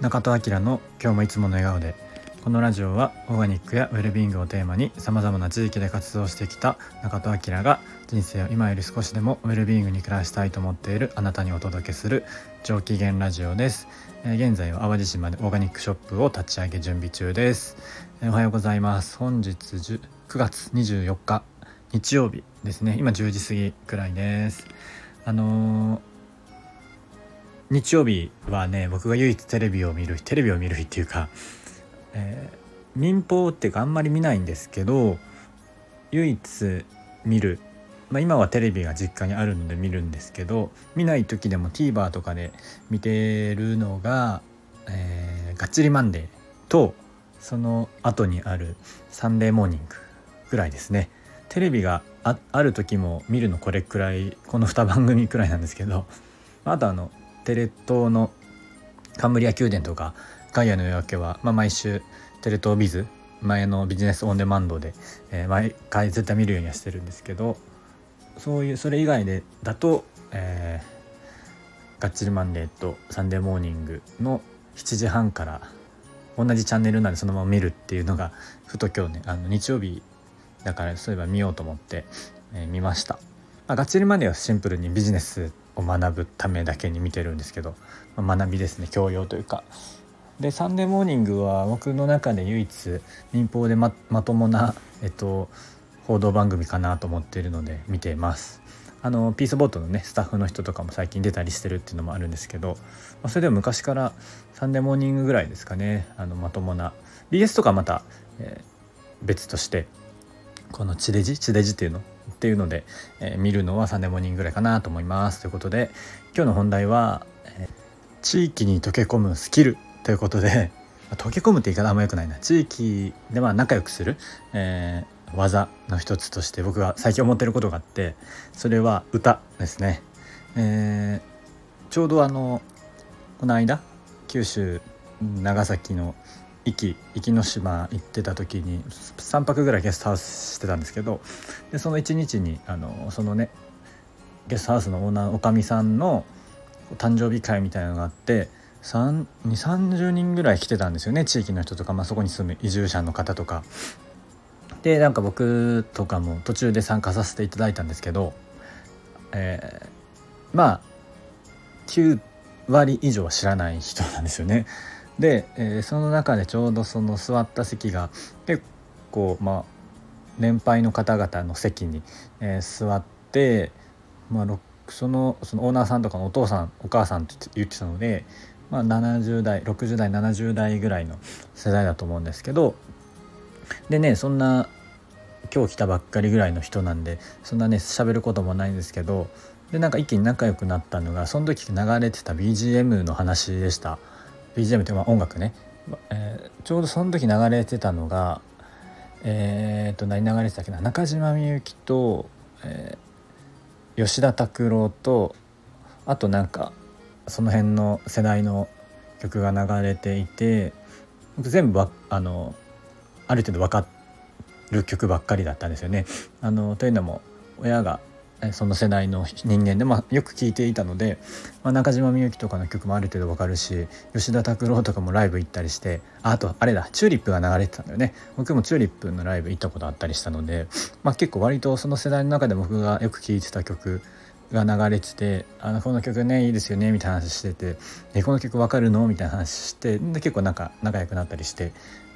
中戸明の今日もいつもの笑顔でこのラジオはオーガニックやウェルビーイングをテーマにさまざまな地域で活動してきた中戸明が人生を今より少しでもウェルビーイングに暮らしたいと思っているあなたにお届けする上機嫌ラジオです、え、現在は淡路島でオーガニックショップを立ち上げ準備中です、え、おはようございます。本日9月24日日曜日ですね。今10時過ぎくらいです。あのー日曜日はね僕が唯一テレビを見る日テレビを見る日っていうか、えー、民放っていうかあんまり見ないんですけど唯一見る、まあ、今はテレビが実家にあるので見るんですけど見ない時でも TVer とかで見てるのが「えー、がっちりマンデー」とその後にある「サンデーモーニング」ぐらいですね。テレビがある時も見るのこれくらいこの2番組くらいなんですけどあとあのテレ東のカンブリア宮殿とかガイアの夜明けは、まあ、毎週テレ東ビズ前のビジネスオンデマンドで、えー、毎回絶対見るようにはしてるんですけどそういうそれ以外でだと、えー、ガッチリマンデーとサンデーモーニングの7時半から同じチャンネルなんでそのまま見るっていうのがふと今日ねあの日曜日だからそういえば見ようと思って、えー、見ました。まあ、ガッチリマンデーはシンプルにビジネスを学ぶためだけに見てるんですけど、まあ、学びですね教養というか。で「サンデーモーニング」は僕の中で唯一民放でままともな、えっと、報道番組かなと思っているので見てます。あのピースボートのねスタッフの人とかも最近出たりしてるっていうのもあるんですけど、まあ、それでも昔から「サンデーモーニング」ぐらいですかねあのまともな BS とかまた、えー、別としてこの地デジ地デジっていうのっていうので、えー、見るのはサンデーモーニングぐらいかなと思います。ということで今日の本題は、えー、地域に溶け込むスキルということで溶け込むって言い方あんまよくないな。地域では仲良くする、えー、技の一つとして僕が最近思ってることがあってそれは歌ですね、えー、ちょうどあのこの間九州長崎の壱岐壱岐島行ってた時に3泊ぐらいゲストハウスしてたんですけどでその1日にあのそのねゲストハウスのオーナーおかみさんの誕生日会みたいなのがあって2 3 0人ぐらい来てたんですよね地域の人とか、まあ、そこに住む移住者の方とか。でなんか僕とかも途中で参加させていただいたんですけど、えー、まあ9割以上は知らない人なんですよね。で、えー、その中でちょうどその座った席が結構まあ年配の方々の席に、えー、座って、まあ、そのそのオーナーさんとかのお父さんお母さんって言ってたので、まあ、70代60代70代ぐらいの世代だと思うんですけどでねそんな今日来たばっかりぐらいの人なんでそんなね喋ることもないんですけどでなんか一気に仲良くなったのがその時流れてた BGM の話でした。BGM ってまあ音楽ね、えー、ちょうどその時流れてたのがえー、と何流れてたっけな中島みゆきと、えー、吉田拓郎とあとなんかその辺の世代の曲が流れていて全部あのある程度分かる曲ばっかりだったんですよね。あのというのも親がその世代の人間で、まあ、よく聴いていたので、まあ、中島みゆきとかの曲もある程度わかるし吉田拓郎とかもライブ行ったりしてあとあれだチューリップが流れてたんだよね僕もチューリップのライブ行ったことあったりしたので、まあ、結構割とその世代の中で僕がよく聴いてた曲が流れてて「あのこの曲ねいいですよね」みたいな話してて「えこの曲わかるの?」みたいな話してで結構なんか仲良くなったりして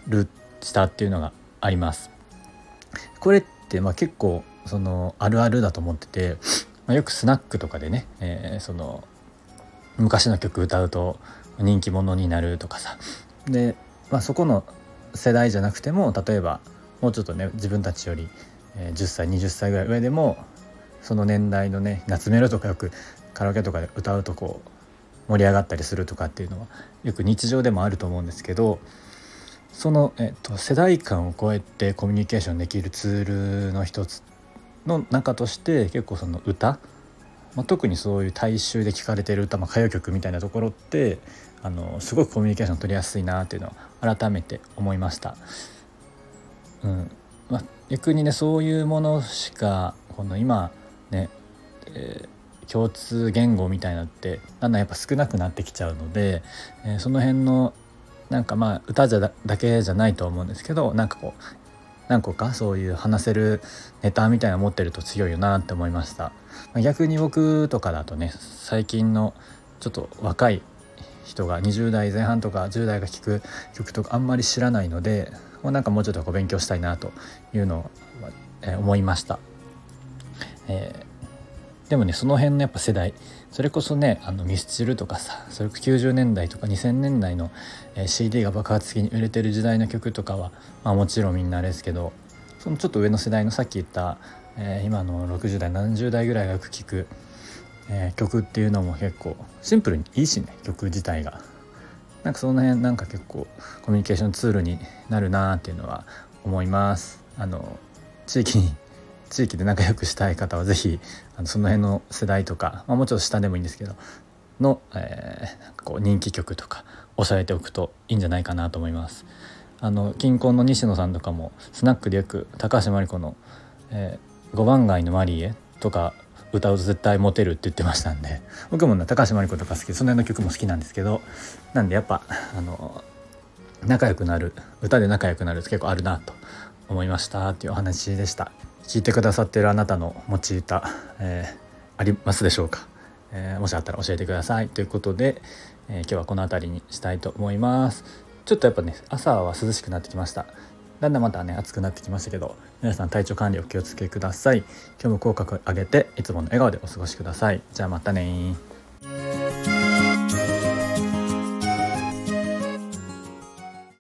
るしたっていうのがあります。これっまあ結構そのあるあるだと思ってて、まあ、よくスナックとかでね、えー、その昔の曲歌うと人気者になるとかさ。で、まあ、そこの世代じゃなくても例えばもうちょっとね自分たちより10歳20歳ぐらい上でもその年代のね夏メロとかよくカラオケとかで歌うとこう盛り上がったりするとかっていうのはよく日常でもあると思うんですけどその、えっと、世代間を超えてコミュニケーションできるツールの一つの中として結構その歌、まあ、特にそういう大衆で聴かれてる歌、まあ、歌謡曲みたいなところってあのすごくコミュニケーション取りやすいなっていうのを改めて思いました。うんまあ、逆にねそういうものしかこの今ね、えー、共通言語みたいなのってだんだんやっぱ少なくなってきちゃうので、えー、その辺のなんかまあ歌じゃだけじゃないと思うんですけどなんかこう何個かそういう話せるネタみたいなの持ってると強いよなって思いました。逆に僕とかだとね最近のちょっと若い人が20代前半とか10代が聴く曲とかあんまり知らないのでなんかもうちょっとこう勉強したいなというのを、え思いました、えー、でもねその辺のやっぱ世代それこそねあのミスチルとかさそれ90年代とか2000年代の、CD が爆発的に売れてる時代の曲とかは、まあ、もちろんみんなあれですけどそのちょっと上の世代のさっき言った、えー、今の60代70代ぐらいがよく聴くえー、曲っていうのも結構シンプルにいいしね曲自体が。なんかその辺なんか結構コミュニケーションツールになるなっていうのは思います。あの地域に地域で仲良くしたい方は是非あのその辺の世代とか、まあ、もうちょっと下でもいいんですけどの、えー、こう人気曲とか押さえておくといいんじゃないかなと思います。あの近婚の西野さんとかもスナックでよく高橋真理子の、えー「番街のマリエ」とか歌うと絶対モテるって言ってましたんで 僕も高橋真理子とか好きその辺の曲も好きなんですけどなんでやっぱあの仲良くなる歌で仲良くなるって結構あるなと思いましたっていうお話でした。聞いてくださってるあなたの持ち歌、えー、ありますでしょうか、えー、もしあったら教えてください。ということで、えー、今日はこの辺りにしたいと思います。ちょっとやっぱね朝は涼しくなってきました。だんだんまたね暑くなってきましたけど皆さん体調管理お気をつけください。今日も口角上げていつもの笑顔でお過ごしください。じゃあまたね